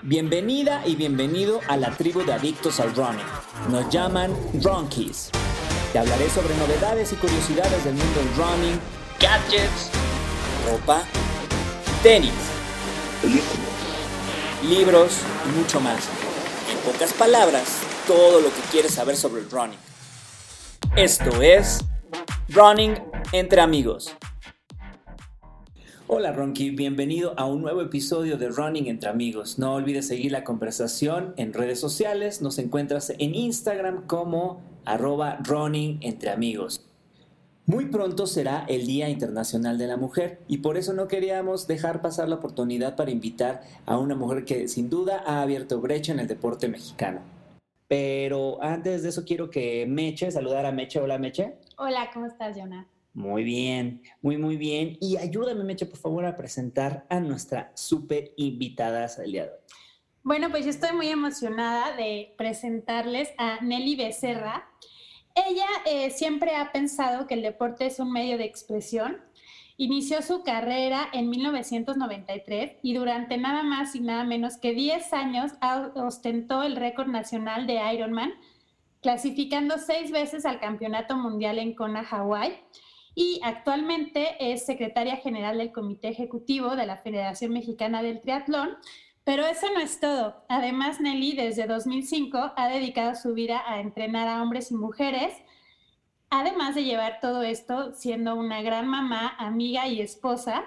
Bienvenida y bienvenido a la tribu de adictos al running. Nos llaman Runkies. Te hablaré sobre novedades y curiosidades del mundo del running, gadgets, ropa, tenis, libros y mucho más. En pocas palabras, todo lo que quieres saber sobre el running. Esto es Running entre amigos. Hola Ronky, bienvenido a un nuevo episodio de Running entre amigos. No olvides seguir la conversación en redes sociales. Nos encuentras en Instagram como arroba running entre amigos. Muy pronto será el Día Internacional de la Mujer y por eso no queríamos dejar pasar la oportunidad para invitar a una mujer que sin duda ha abierto brecha en el deporte mexicano. Pero antes de eso quiero que Meche, saludar a Meche. Hola Meche. Hola, ¿cómo estás, Jonah? Muy bien, muy, muy bien. Y ayúdame, Meche, por favor, a presentar a nuestra súper invitada del. Bueno, pues yo estoy muy emocionada de presentarles a Nelly Becerra. Ella eh, siempre ha pensado que el deporte es un medio de expresión. Inició su carrera en 1993 y durante nada más y nada menos que 10 años ostentó el récord nacional de Ironman, clasificando seis veces al Campeonato Mundial en Kona, Hawái y actualmente es secretaria general del Comité Ejecutivo de la Federación Mexicana del Triatlón. Pero eso no es todo. Además, Nelly desde 2005 ha dedicado su vida a entrenar a hombres y mujeres, además de llevar todo esto siendo una gran mamá, amiga y esposa.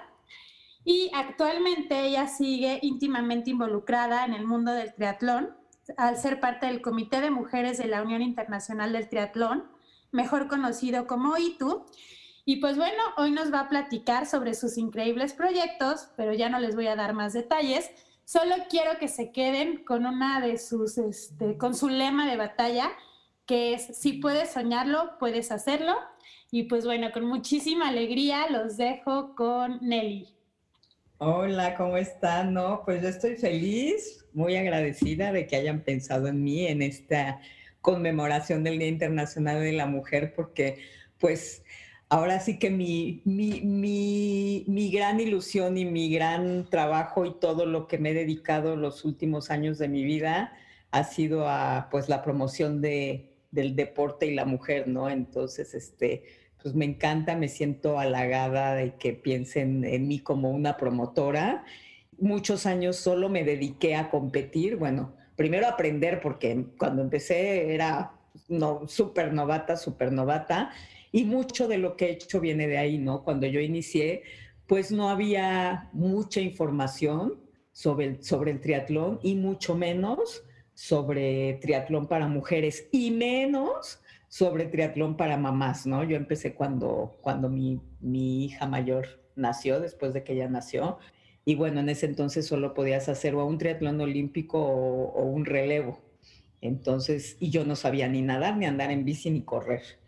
Y actualmente ella sigue íntimamente involucrada en el mundo del triatlón al ser parte del Comité de Mujeres de la Unión Internacional del Triatlón, mejor conocido como ITU, y pues bueno, hoy nos va a platicar sobre sus increíbles proyectos, pero ya no les voy a dar más detalles. Solo quiero que se queden con una de sus, este, con su lema de batalla, que es, si puedes soñarlo, puedes hacerlo. Y pues bueno, con muchísima alegría los dejo con Nelly. Hola, ¿cómo están? No, pues yo estoy feliz, muy agradecida de que hayan pensado en mí en esta conmemoración del Día Internacional de la Mujer, porque pues ahora sí que mi, mi, gran ilusión y mi gran trabajo y todo lo que me he dedicado los últimos años de mi vida ha sido a pues la promoción de, del deporte y la mujer, ¿no? Entonces, este, pues me encanta, me siento halagada de que piensen en mí como una promotora. Muchos años solo me dediqué a competir, bueno, primero a aprender porque cuando empecé era no, súper novata, súper novata y mucho de lo que he hecho viene de ahí, ¿no? Cuando yo inicié, pues no había mucha información sobre el, sobre el triatlón y mucho menos sobre triatlón para mujeres y menos sobre triatlón para mamás, ¿no? Yo empecé cuando, cuando mi, hija mayor nació, después de que ella nació, y bueno, en ese entonces solo podías hacer o un triatlón olímpico o, o un relevo. Entonces, y yo no sabía ni nadar, ni andar en bici, ni correr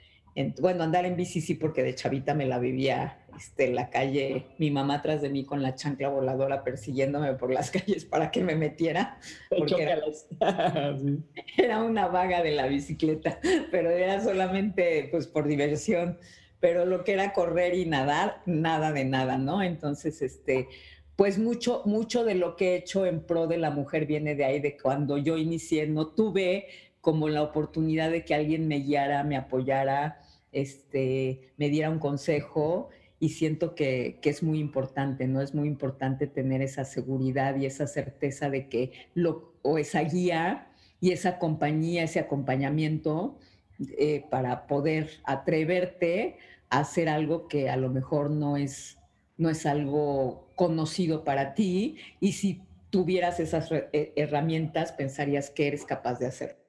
bueno, andar en bici sí, porque de chavita me la vivía este, en la calle, mi mamá atrás de mí con la chancla voladora persiguiéndome por las calles para que me metiera, porque era, era, una vaga de la bicicleta, pero era solamente pues por diversión, pero lo que era correr y nadar, nada de nada, ¿no? Entonces, este, pues mucho, mucho de lo que he hecho en pro de la mujer viene de ahí, de cuando yo inicié, no tuve como la oportunidad de que alguien me guiara, me apoyara, este, me diera un consejo y siento que, es muy importante, ¿no? Es muy importante tener esa seguridad y esa certeza de que lo, o esa guía y esa compañía, ese acompañamiento eh, para poder atreverte a hacer algo que a lo mejor no es, no es algo conocido para ti y si tuvieras esas eh, herramientas pensarías que eres capaz de hacerlo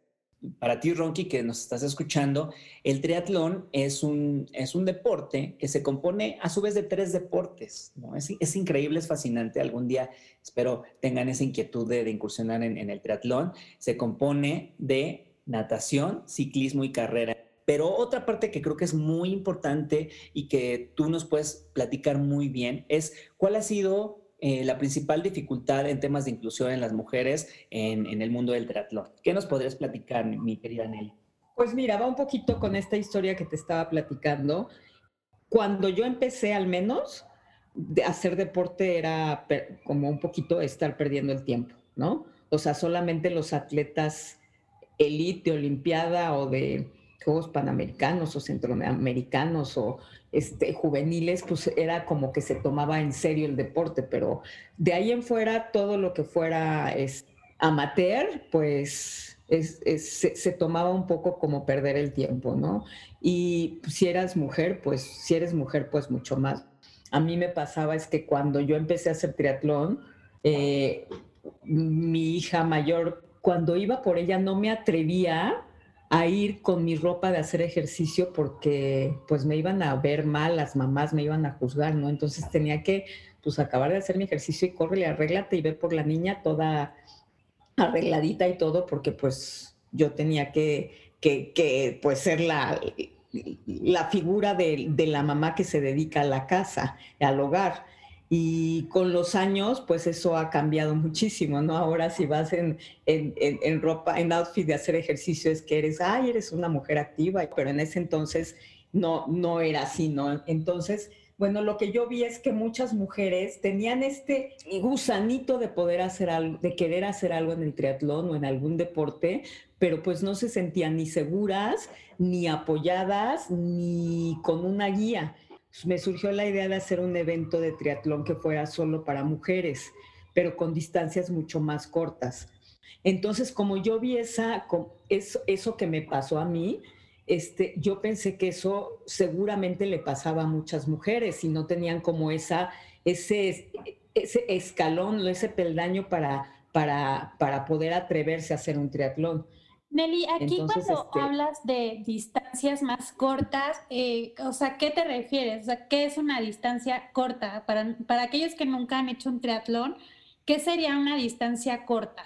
para ti, Ronky, que nos estás escuchando, el triatlón es un, es un deporte que se compone a su vez de tres deportes. Es, increíble, es fascinante. Algún día espero tengan esa inquietud de, incursionar en el triatlón. Se compone de natación, ciclismo y carrera. Pero otra parte que creo que es muy importante y que tú nos puedes platicar muy bien es cuál ha sido eh, la principal dificultad en temas de inclusión en las mujeres en, el mundo del triatlón. ¿Qué nos podrías platicar, mi querida Nelly? Pues mira, va un poquito con esta historia que te estaba platicando. Cuando yo empecé al menos, de hacer deporte era como un poquito estar perdiendo el tiempo, ¿no? o sea, solamente los atletas elite Olimpiada o de Juegos Panamericanos o Centroamericanos o este, juveniles, pues era como que se tomaba en serio el deporte, pero de ahí en fuera todo lo que fuera es, amateur, pues se, tomaba un poco como perder el tiempo, ¿no? Y si eras mujer, pues si eres mujer, pues mucho más. A mí me pasaba es que cuando yo empecé a hacer triatlón, eh, mi hija mayor, cuando iba por ella, no me atrevía a ir con mi ropa de hacer ejercicio porque pues me iban a ver mal, las mamás me iban a juzgar, ¿no? Entonces tenía que pues acabar de hacer mi ejercicio y córrele, arréglate y ve por la niña toda arregladita y todo porque pues yo tenía que, que, pues ser la, la figura de, de, la mamá que se dedica a la casa, al hogar. Y con los años, pues eso ha cambiado muchísimo, ¿no? Ahora si vas en, en, en, ropa, en outfit de hacer ejercicio, es que eres, ay, eres una mujer activa, pero en ese entonces no, no era así, ¿no? Entonces, bueno, lo que yo vi es que muchas mujeres tenían este gusanito de poder hacer algo, de querer hacer algo en el triatlón o en algún deporte, pero pues no se sentían ni seguras, ni apoyadas, ni con una guía me surgió la idea de hacer un evento de triatlón que fuera solo para mujeres, pero con distancias mucho más cortas. Entonces, como yo vi esa, eso, que me pasó a mí, este, yo pensé que eso seguramente le pasaba a muchas mujeres y no tenían como esa, ese, ese escalón, ese peldaño para, para, para poder atreverse a hacer un triatlón. Nelly, aquí cuando este hablas de distancias más cortas, eh, o sea, ¿qué te refieres? O sea, ¿qué es una distancia corta? Para, para aquellos que nunca han hecho un triatlón, ¿qué sería una distancia corta?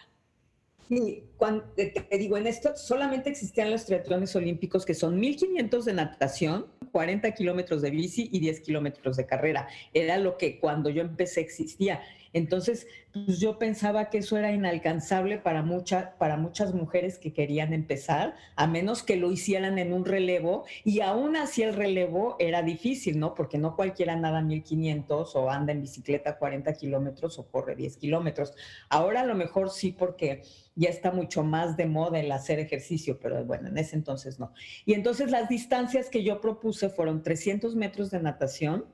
Sí, cuando, te digo, en esto solamente existían los triatlones olímpicos que son 1500 de natación, 40 kilómetros de bici y 10 kilómetros de carrera. Era lo que cuando yo empecé existía. Entonces, pues yo pensaba que eso era inalcanzable para, mucha, para muchas mujeres que querían empezar, a menos que lo hicieran en un relevo, y aún así el relevo era difícil, ¿no? Porque no cualquiera nada 1500 o anda en bicicleta 40 kilómetros o corre 10 kilómetros. Ahora a lo mejor sí, porque ya está mucho más de moda el hacer ejercicio, pero bueno, en ese entonces no. Y entonces las distancias que yo propuse fueron 300 metros de natación,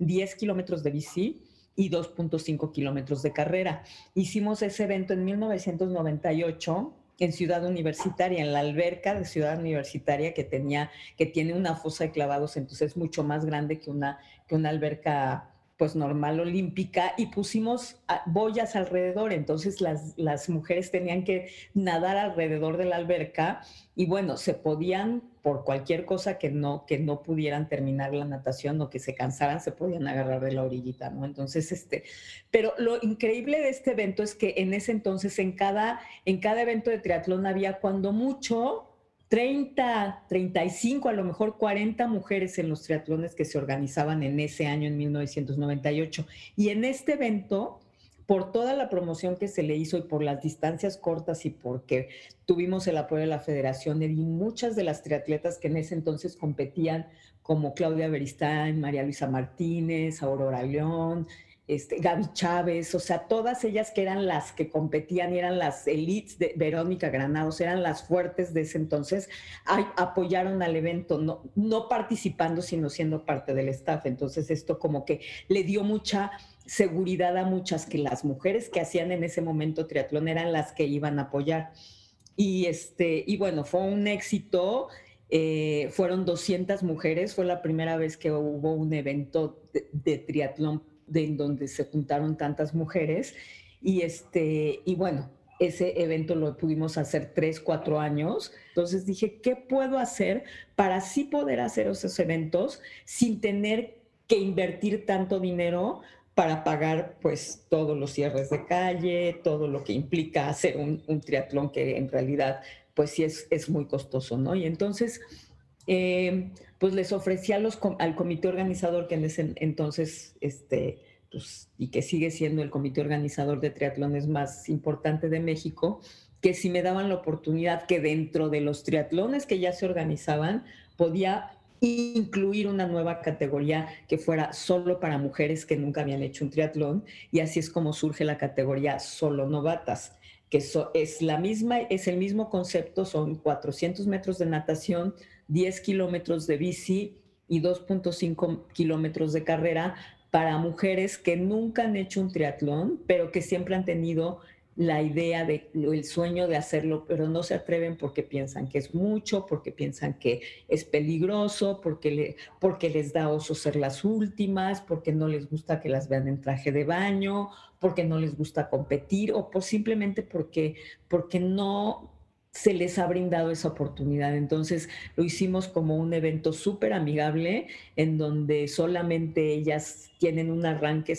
10 kilómetros de bici, y 2.5 kilómetros de carrera. Hicimos ese evento en 1998 en Ciudad Universitaria, en la alberca de Ciudad Universitaria que tenía, que tiene una fosa de clavados, entonces es mucho más grande que una, que una alberca pues normal olímpica y pusimos boyas alrededor, entonces las, las mujeres tenían que nadar alrededor de la alberca y bueno, se podían por cualquier cosa que no, que no pudieran terminar la natación o que se cansaran, se podían agarrar de la orillita, ¿no? Entonces, este, pero lo increíble de este evento es que en ese entonces en cada, en cada evento de triatlón había cuando mucho 30, 35, a lo mejor 40 mujeres en los triatlones que se organizaban en ese año, en 1998. Y en este evento, por toda la promoción que se le hizo y por las distancias cortas y porque tuvimos el apoyo de la federación, y muchas de las triatletas que en ese entonces competían, como Claudia Beristain, María Luisa Martínez, Aurora León, este, Gaby Chávez, o sea, todas ellas que eran las que competían eran las elites de Verónica Granados, eran las fuertes de ese entonces, apoyaron al evento, no, no participando, sino siendo parte del staff. Entonces esto como que le dio mucha seguridad a muchas que las mujeres que hacían en ese momento triatlón eran las que iban a apoyar. Y, este, y bueno, fue un éxito. Eh, fueron 200 mujeres, fue la primera vez que hubo un evento de, de triatlón de en donde se juntaron tantas mujeres. Y, este, y bueno, ese evento lo pudimos hacer tres, cuatro años. Entonces dije, ¿qué puedo hacer para así poder hacer esos eventos sin tener que invertir tanto dinero para pagar pues todos los cierres de calle, todo lo que implica hacer un, triatlón que en realidad pues sí es, es muy costoso, ¿no? Y entonces eh, pues les ofrecí los, al comité organizador que en ese entonces, este, pues, y que sigue siendo el comité organizador de triatlones más importante de México, que si me daban la oportunidad que dentro de los triatlones que ya se organizaban, podía incluir una nueva categoría que fuera solo para mujeres que nunca habían hecho un triatlón y así es como surge la categoría solo novatas que es la misma es el mismo concepto son 400 metros de natación 10 kilómetros de bici y 2.5 kilómetros de carrera para mujeres que nunca han hecho un triatlón pero que siempre han tenido la idea de el sueño de hacerlo, pero no se atreven porque piensan que es mucho, porque piensan que es peligroso, porque, le, porque les da oso ser las últimas, porque no les gusta que las vean en traje de baño, porque no les gusta competir o por simplemente porque, porque no se les ha brindado esa oportunidad. Entonces lo hicimos como un evento súper amigable en donde solamente ellas tienen un arranque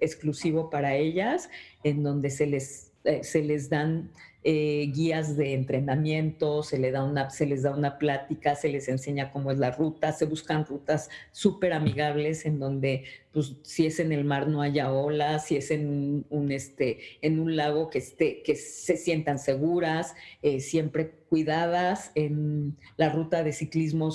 exclusivo para ellas, en donde se les eh, se les dan eh, guías de entrenamiento, se, le da una, se les da una plática, se les enseña cómo es la ruta, se buscan rutas súper amigables en donde, pues, si es en el mar no haya olas, si es en un, este, en un lago que, esté, que se sientan seguras, eh, siempre cuidadas, en la ruta de ciclismo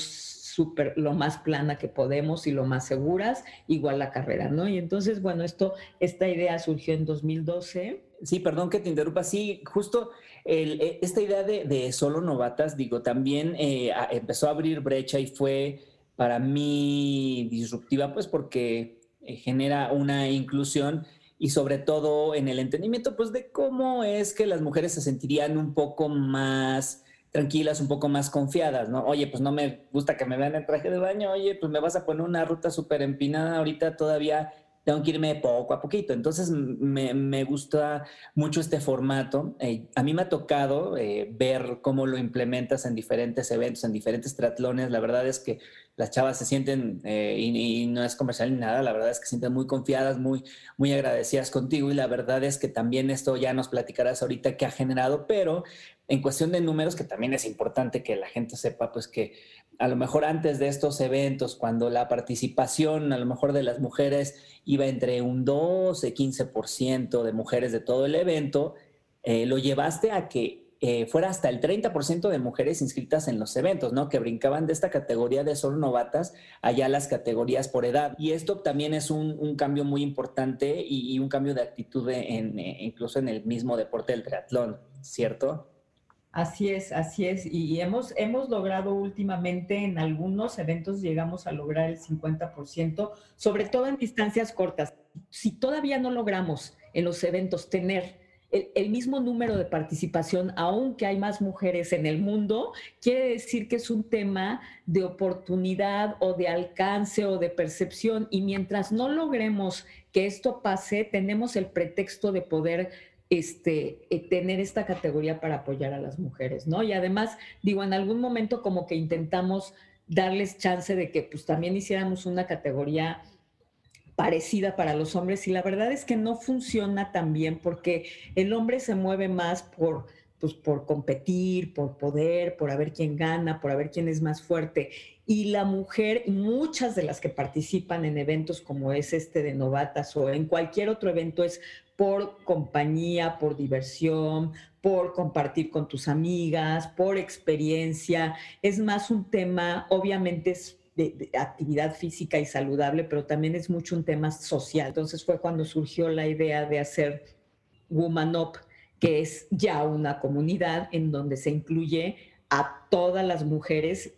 súper, lo más plana que podemos y lo más seguras, igual la carrera, ¿no? Y entonces, bueno, esto, esta idea surgió en 2012 Sí, perdón que te interrumpa. Sí, justo e, esta idea de, solo novatas, digo, también eh, empezó a abrir brecha y fue para mí disruptiva, pues porque eh, genera una inclusión y sobre todo en el entendimiento, pues de cómo es que las mujeres se sentirían un poco más tranquilas, un poco más confiadas, ¿no? Oye, pues no me gusta que me vean en traje de baño, oye, pues me vas a poner una ruta súper empinada ahorita todavía tengo que irme poco a poquito. Entonces me, gusta mucho este formato. Eh, a mí me ha tocado eh, ver cómo lo implementas en diferentes eventos, en diferentes triatlones. La verdad es que las chavas se sienten, eh, y, no es comercial ni nada, la verdad es que se sienten muy confiadas, muy, muy agradecidas contigo y la verdad es que también esto ya nos platicarás ahorita que ha generado, pero en cuestión de números, que también es importante que la gente sepa, pues que a lo mejor antes de estos eventos, cuando la participación a lo mejor de las mujeres iba entre un 12, 15% de mujeres de todo el evento, eh, lo llevaste a que eh, fuera hasta el 30% de mujeres inscritas en los eventos, ¿no? Que brincaban de esta categoría de solo novatas allá las categorías por edad. Y esto también es un, cambio muy importante y, un cambio de actitud en, eh, incluso en el mismo deporte del triatlón, ¿cierto? Así es, así es. Y hemos, hemos logrado últimamente en algunos eventos, llegamos a lograr el 50%, sobre todo en distancias cortas. Si todavía no logramos en los eventos tener el, mismo número de participación, aunque hay más mujeres en el mundo, quiere decir que es un tema de oportunidad o de alcance o de percepción. Y mientras no logremos que esto pase, tenemos el pretexto de poder este, eh, tener esta categoría para apoyar a las mujeres, ¿no? Y además, digo, en algún momento como que intentamos darles chance de que pues también hiciéramos una categoría parecida para los hombres y la verdad es que no funciona tan bien porque el hombre se mueve más por pues por competir, por poder, por a ver quién gana, por a ver quién es más fuerte. Y la mujer, muchas de las que participan en eventos como es este de novatas o en cualquier otro evento es por compañía, por diversión, por compartir con tus amigas, por experiencia. Es más un tema, obviamente es de, actividad física y saludable, pero también es mucho un tema social. Entonces fue cuando surgió la idea de hacer Woman Up, que es ya una comunidad en donde se incluye a todas las mujeres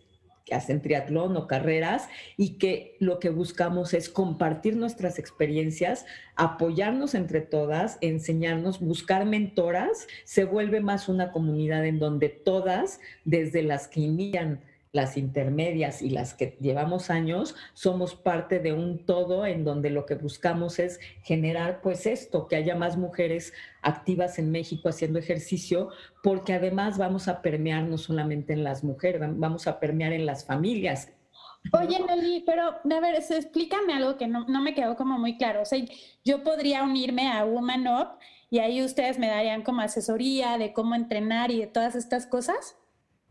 que hacen triatlón o carreras y que lo que buscamos es compartir nuestras experiencias, apoyarnos entre todas, enseñarnos, buscar mentoras, se vuelve más una comunidad en donde todas, desde las que inician las intermedias y las que llevamos años, somos parte de un todo en donde lo que buscamos es generar pues esto, que haya más mujeres activas en México haciendo ejercicio, porque además vamos a permear no solamente en las mujeres, vamos a permear en las familias. Oye, Nelly, pero a ver, explícame algo que no, no me quedó como muy claro. O sea, yo podría unirme a Woman Up y ahí ustedes me darían como asesoría de cómo entrenar y de todas estas cosas.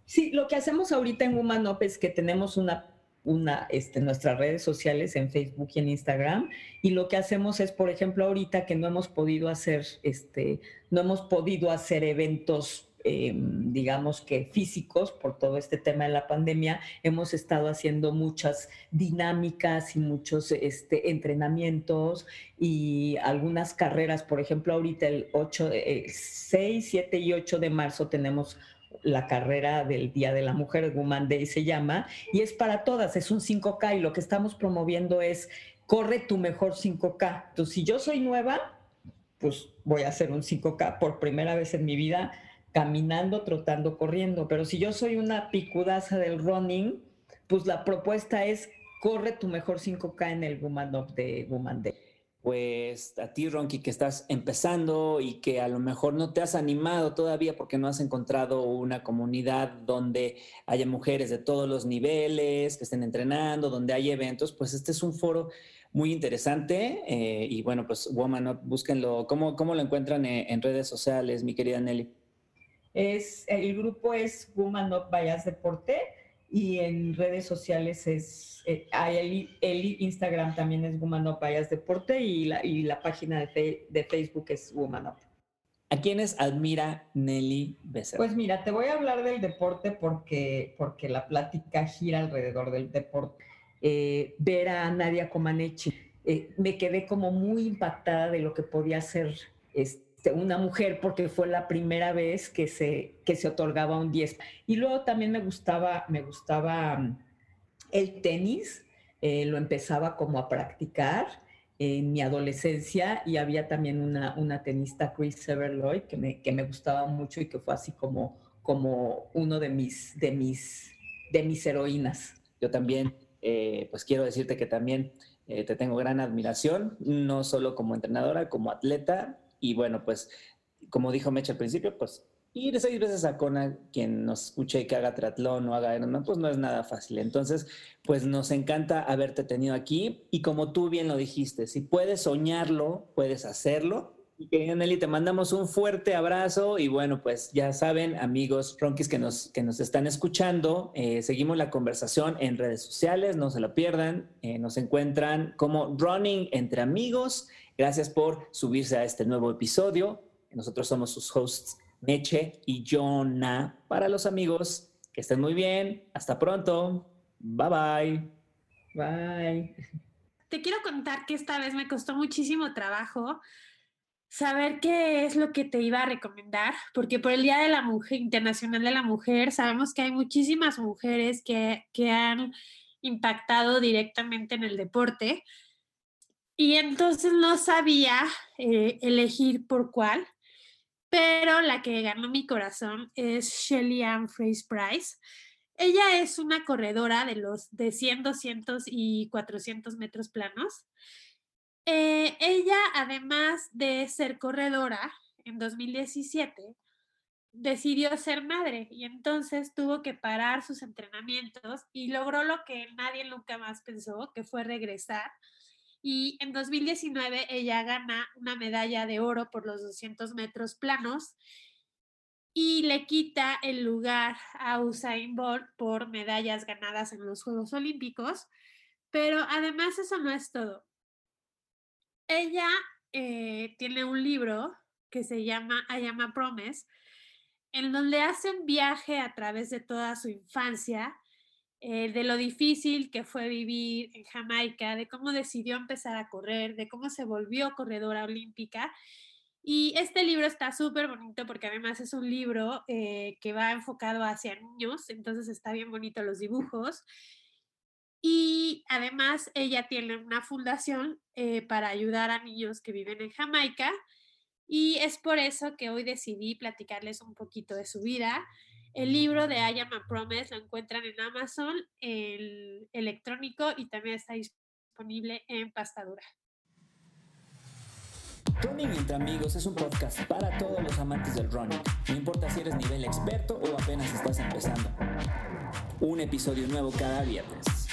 Sí, lo que hacemos ahorita en Woman es que tenemos una, una, este, nuestras redes sociales en Facebook y en Instagram, y lo que hacemos es, por ejemplo, ahorita que no hemos podido hacer, este, no hemos podido hacer eventos em, digamos que físicos por todo este tema de la pandemia, hemos estado haciendo muchas dinámicas y muchos este, entrenamientos y algunas carreras. Por ejemplo, ahorita el 8, 6, 7 y 8 de marzo tenemos la carrera del Día de la Mujer, Woman Day se llama, y es para todas, es un 5K y lo que estamos promoviendo es corre tu mejor 5K. Entonces, si yo soy nueva, pues voy a hacer un 5K por primera vez en mi vida, caminando, trotando, corriendo. Pero si yo soy una picudaza del running, pues la propuesta es corre tu mejor 5K en el Woman of the Woman Day. Pues a ti, Ronky, que estás empezando y que a lo mejor no te has animado todavía porque no has encontrado una comunidad donde haya mujeres de todos los niveles que estén entrenando, donde hay eventos, pues este es un foro muy interesante. Eh, y bueno, pues Woman Up, búsquenlo. ¿Cómo, cómo lo encuentran en, redes sociales, mi querida Nelly? Es, el grupo es Woman Up Vayas Deporte y en redes sociales es, eh, el, Instagram también es Woman Up Deporte y la, y la página de, de Facebook es Woman Up. ¿A quiénes admira Nelly Becerra? Pues mira, te voy a hablar del deporte porque, porque la plática gira alrededor del deporte. Eh, ver a Nadia Comaneci. Eh, me quedé como muy impactada de lo que podía ser este, una mujer porque fue la primera vez que se, que se otorgaba un 10. Y luego también me gustaba, me gustaba mm, el tenis, eh, lo empezaba como a practicar en mi adolescencia y había también una, una tenista, Chris Severloy, que me, que me gustaba mucho y que fue así como, como uno de mis, de, mis, de mis heroínas. Yo también eh, pues quiero decirte que también eh, te tengo gran admiración, no solo como entrenadora, como atleta. Y bueno, pues como dijo Mecha al principio, pues ir seis veces a Kona, quien nos escuche y que haga triatlón o haga Ironman, pues no es nada fácil. Entonces, pues nos encanta haberte tenido aquí. Y como tú bien lo dijiste, si puedes soñarlo, puedes hacerlo. Y querida Nelly, te mandamos un fuerte abrazo y bueno, pues ya saben, amigos ronkis que nos, que nos están escuchando, eh, seguimos la conversación en redes sociales, no se lo pierdan, eh, nos encuentran como Running entre amigos. Gracias por subirse a este nuevo episodio. Nosotros somos sus hosts, Meche y Jonah. Para los amigos, que estén muy bien. Hasta pronto. Bye bye. Bye. Te quiero contar que esta vez me costó muchísimo trabajo saber qué es lo que te iba a recomendar, porque por el Día de la Mujer Internacional de la Mujer sabemos que hay muchísimas mujeres que, que han impactado directamente en el deporte y entonces no sabía eh, elegir por cuál, pero la que ganó mi corazón es Shelly Ann Fraser Price. Ella es una corredora de los de 100, 200 y 400 metros planos eh, ella, además de ser corredora, en 2017 decidió ser madre y entonces tuvo que parar sus entrenamientos y logró lo que nadie nunca más pensó, que fue regresar. Y en 2019 ella gana una medalla de oro por los 200 metros planos y le quita el lugar a Usain Bolt por medallas ganadas en los Juegos Olímpicos. Pero además eso no es todo. Ella eh, tiene un libro que se llama I Am Promise, en donde hace un viaje a través de toda su infancia, eh, de lo difícil que fue vivir en Jamaica, de cómo decidió empezar a correr, de cómo se volvió corredora olímpica. Y este libro está súper bonito porque además es un libro eh, que va enfocado hacia niños, entonces está bien bonito los dibujos. Y además ella tiene una fundación eh, para ayudar a niños que viven en Jamaica. Y es por eso que hoy decidí platicarles un poquito de su vida. El libro de I Am a Promise lo encuentran en Amazon, el electrónico y también está disponible en pastadura. Running entre amigos es un podcast para todos los amantes del running. No importa si eres nivel experto o apenas estás empezando un episodio nuevo cada viernes.